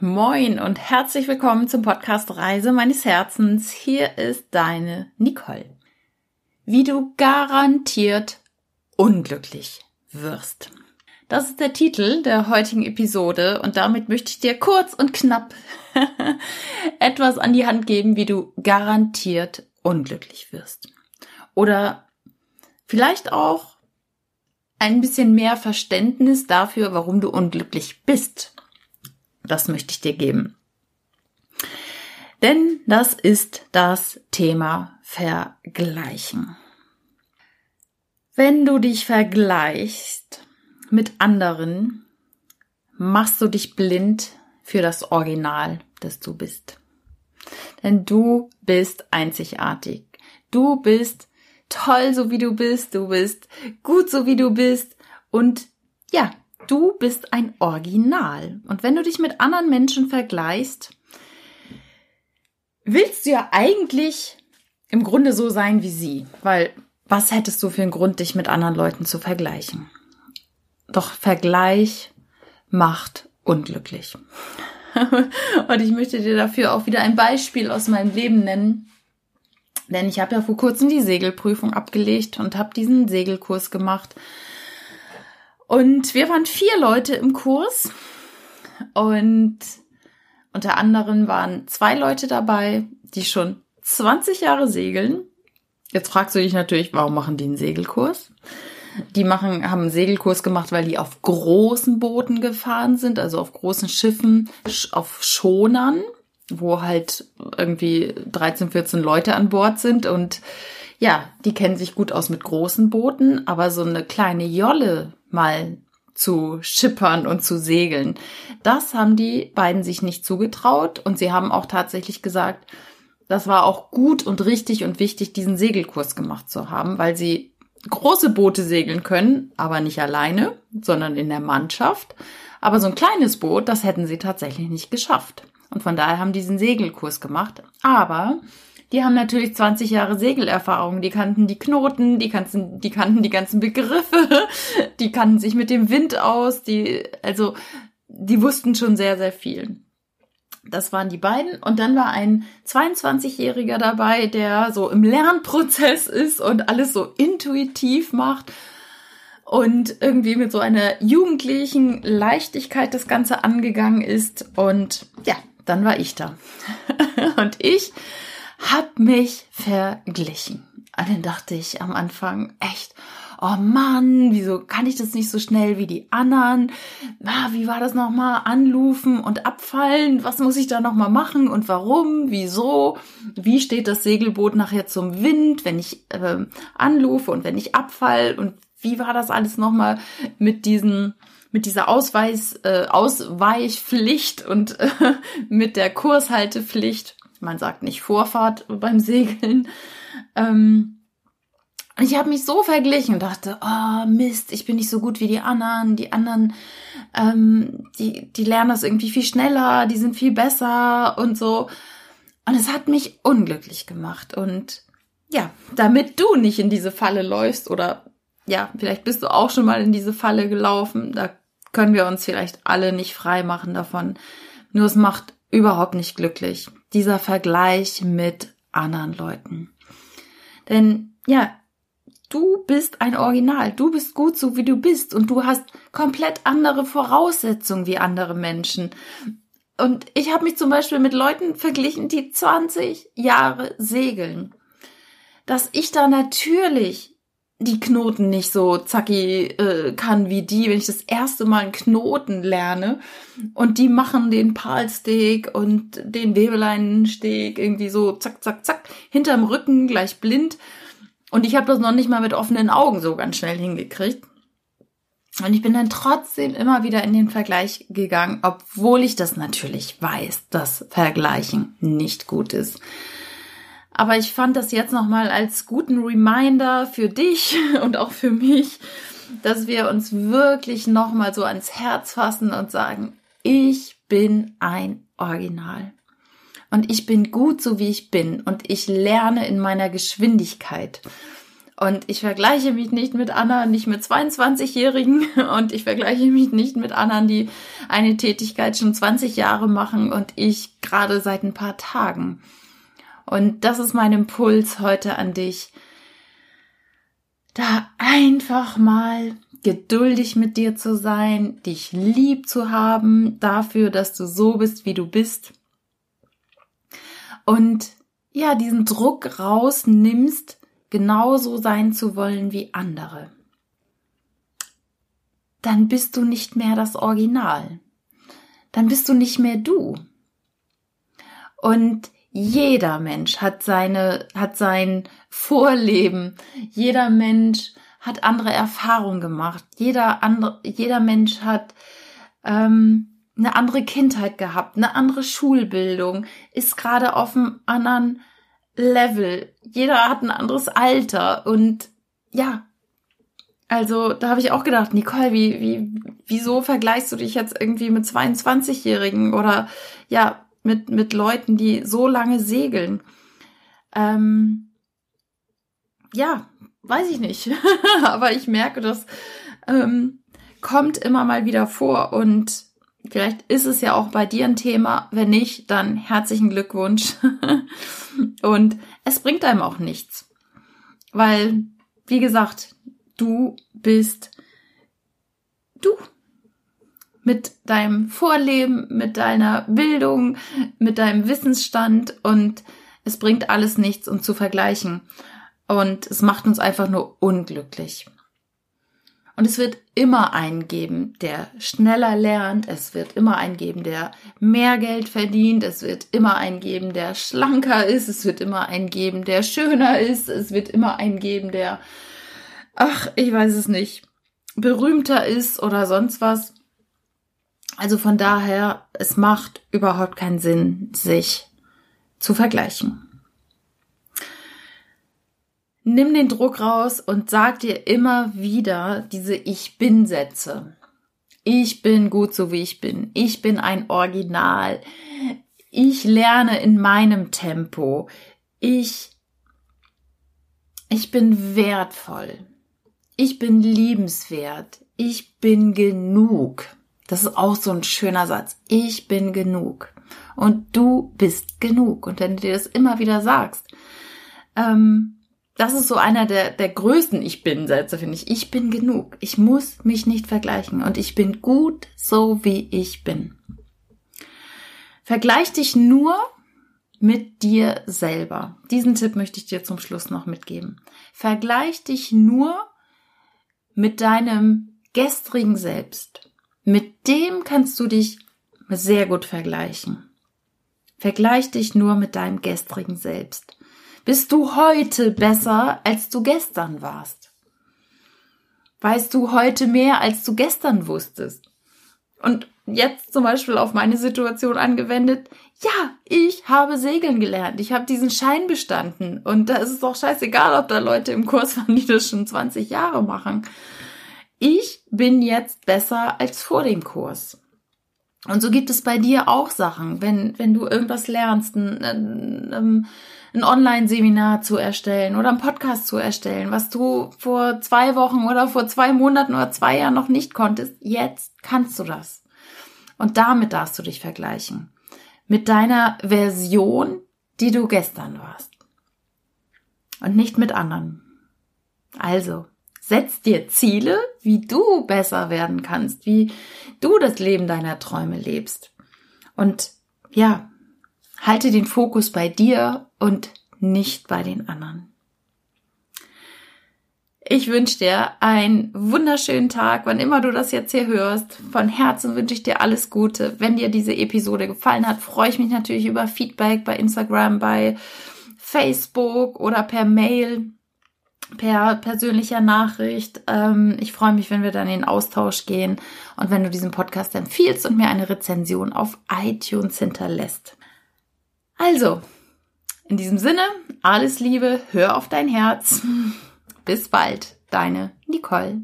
Moin und herzlich willkommen zum Podcast Reise meines Herzens. Hier ist deine Nicole. Wie du garantiert unglücklich wirst. Das ist der Titel der heutigen Episode und damit möchte ich dir kurz und knapp etwas an die Hand geben, wie du garantiert unglücklich wirst. Oder vielleicht auch ein bisschen mehr Verständnis dafür, warum du unglücklich bist das möchte ich dir geben. Denn das ist das Thema Vergleichen. Wenn du dich vergleichst mit anderen, machst du dich blind für das Original, das du bist. Denn du bist einzigartig. Du bist toll, so wie du bist. Du bist gut, so wie du bist. Und ja, Du bist ein Original. Und wenn du dich mit anderen Menschen vergleichst, willst du ja eigentlich im Grunde so sein wie sie. Weil was hättest du für einen Grund, dich mit anderen Leuten zu vergleichen? Doch Vergleich macht unglücklich. Und ich möchte dir dafür auch wieder ein Beispiel aus meinem Leben nennen. Denn ich habe ja vor kurzem die Segelprüfung abgelegt und habe diesen Segelkurs gemacht. Und wir waren vier Leute im Kurs und unter anderem waren zwei Leute dabei, die schon 20 Jahre segeln. Jetzt fragst du dich natürlich, warum machen die einen Segelkurs? Die machen, haben einen Segelkurs gemacht, weil die auf großen Booten gefahren sind, also auf großen Schiffen, auf Schonern, wo halt irgendwie 13, 14 Leute an Bord sind und ja, die kennen sich gut aus mit großen Booten, aber so eine kleine Jolle mal zu schippern und zu segeln. Das haben die beiden sich nicht zugetraut und sie haben auch tatsächlich gesagt, das war auch gut und richtig und wichtig, diesen Segelkurs gemacht zu haben, weil sie große Boote segeln können, aber nicht alleine, sondern in der Mannschaft. Aber so ein kleines Boot, das hätten sie tatsächlich nicht geschafft. Und von daher haben die diesen Segelkurs gemacht. Aber die haben natürlich 20 Jahre Segelerfahrung, die kannten die Knoten, die kannten, die kannten die ganzen Begriffe, die kannten sich mit dem Wind aus, die, also, die wussten schon sehr, sehr viel. Das waren die beiden. Und dann war ein 22-Jähriger dabei, der so im Lernprozess ist und alles so intuitiv macht und irgendwie mit so einer jugendlichen Leichtigkeit das Ganze angegangen ist. Und ja, dann war ich da. und ich hab mich verglichen. Und dann dachte ich am Anfang echt, oh Mann, wieso kann ich das nicht so schnell wie die anderen? Ah, wie war das nochmal? Anrufen und abfallen? Was muss ich da nochmal machen und warum? Wieso? Wie steht das Segelboot nachher zum Wind, wenn ich äh, anrufe und wenn ich abfall? Und wie war das alles nochmal mit diesen mit dieser Ausweis, äh, Ausweichpflicht und äh, mit der Kurshaltepflicht man sagt nicht Vorfahrt beim Segeln. Ähm, ich habe mich so verglichen und dachte, oh Mist, ich bin nicht so gut wie die anderen. Die anderen, ähm, die, die lernen das irgendwie viel schneller, die sind viel besser und so. Und es hat mich unglücklich gemacht. Und ja, damit du nicht in diese Falle läufst oder ja, vielleicht bist du auch schon mal in diese Falle gelaufen, da können wir uns vielleicht alle nicht frei machen davon. Nur es macht überhaupt nicht glücklich dieser Vergleich mit anderen Leuten. Denn ja, du bist ein Original, du bist gut so wie du bist und du hast komplett andere Voraussetzungen wie andere Menschen. Und ich habe mich zum Beispiel mit Leuten verglichen, die 20 Jahre segeln. Dass ich da natürlich die Knoten nicht so zacki äh, kann wie die, wenn ich das erste Mal einen Knoten lerne und die machen den Palsteg und den Webeleinensteg irgendwie so zack, zack, zack, hinterm Rücken gleich blind und ich habe das noch nicht mal mit offenen Augen so ganz schnell hingekriegt. Und ich bin dann trotzdem immer wieder in den Vergleich gegangen, obwohl ich das natürlich weiß, dass Vergleichen nicht gut ist. Aber ich fand das jetzt nochmal als guten Reminder für dich und auch für mich, dass wir uns wirklich nochmal so ans Herz fassen und sagen, ich bin ein Original. Und ich bin gut so wie ich bin und ich lerne in meiner Geschwindigkeit. Und ich vergleiche mich nicht mit anderen, nicht mit 22-Jährigen und ich vergleiche mich nicht mit anderen, die eine Tätigkeit schon 20 Jahre machen und ich gerade seit ein paar Tagen. Und das ist mein Impuls heute an dich, da einfach mal geduldig mit dir zu sein, dich lieb zu haben dafür, dass du so bist, wie du bist. Und ja, diesen Druck rausnimmst, genauso sein zu wollen wie andere. Dann bist du nicht mehr das Original. Dann bist du nicht mehr du. Und jeder Mensch hat seine, hat sein Vorleben. Jeder Mensch hat andere Erfahrungen gemacht. Jeder andere, jeder Mensch hat ähm, eine andere Kindheit gehabt, eine andere Schulbildung, ist gerade auf einem anderen Level. Jeder hat ein anderes Alter und ja, also da habe ich auch gedacht, Nicole, wie, wie, wieso vergleichst du dich jetzt irgendwie mit 22-Jährigen oder ja, mit, mit Leuten, die so lange segeln? Ähm, ja, weiß ich nicht. Aber ich merke, das ähm, kommt immer mal wieder vor und vielleicht ist es ja auch bei dir ein Thema. Wenn nicht, dann herzlichen Glückwunsch. und es bringt einem auch nichts. Weil, wie gesagt, du bist du. Mit deinem Vorleben, mit deiner Bildung, mit deinem Wissensstand und es bringt alles nichts, um zu vergleichen. Und es macht uns einfach nur unglücklich. Und es wird immer einen geben, der schneller lernt. Es wird immer einen geben, der mehr Geld verdient. Es wird immer einen geben, der schlanker ist. Es wird immer einen geben, der schöner ist. Es wird immer einen geben, der, ach, ich weiß es nicht, berühmter ist oder sonst was. Also von daher, es macht überhaupt keinen Sinn, sich zu vergleichen. Nimm den Druck raus und sag dir immer wieder diese Ich bin Sätze. Ich bin gut so wie ich bin. Ich bin ein Original. Ich lerne in meinem Tempo. Ich ich bin wertvoll. Ich bin liebenswert. Ich bin genug. Das ist auch so ein schöner Satz. Ich bin genug. Und du bist genug. Und wenn du dir das immer wieder sagst, ähm, das ist so einer der, der größten Ich bin-Sätze, finde ich. Ich bin genug. Ich muss mich nicht vergleichen und ich bin gut so, wie ich bin. Vergleich dich nur mit dir selber. Diesen Tipp möchte ich dir zum Schluss noch mitgeben. Vergleich dich nur mit deinem gestrigen Selbst. Mit dem kannst du dich sehr gut vergleichen. Vergleich dich nur mit deinem gestrigen Selbst bist du heute besser, als du gestern warst? Weißt du heute mehr, als du gestern wusstest? Und jetzt zum Beispiel auf meine Situation angewendet, ja, ich habe segeln gelernt. Ich habe diesen Schein bestanden. Und da ist es doch scheißegal, ob da Leute im Kurs waren, die das schon 20 Jahre machen. Ich bin jetzt besser als vor dem Kurs. Und so gibt es bei dir auch Sachen, wenn, wenn du irgendwas lernst, ein, ein, ein ein Online-Seminar zu erstellen oder einen Podcast zu erstellen, was du vor zwei Wochen oder vor zwei Monaten oder zwei Jahren noch nicht konntest. Jetzt kannst du das. Und damit darfst du dich vergleichen. Mit deiner Version, die du gestern warst. Und nicht mit anderen. Also, setz dir Ziele, wie du besser werden kannst, wie du das Leben deiner Träume lebst. Und ja, Halte den Fokus bei dir und nicht bei den anderen. Ich wünsche dir einen wunderschönen Tag, wann immer du das jetzt hier hörst. Von Herzen wünsche ich dir alles Gute. Wenn dir diese Episode gefallen hat, freue ich mich natürlich über Feedback bei Instagram, bei Facebook oder per Mail, per persönlicher Nachricht. Ähm, ich freue mich, wenn wir dann in den Austausch gehen und wenn du diesen Podcast empfiehlst und mir eine Rezension auf iTunes hinterlässt. Also, in diesem Sinne, alles Liebe, hör auf dein Herz. Bis bald, deine Nicole.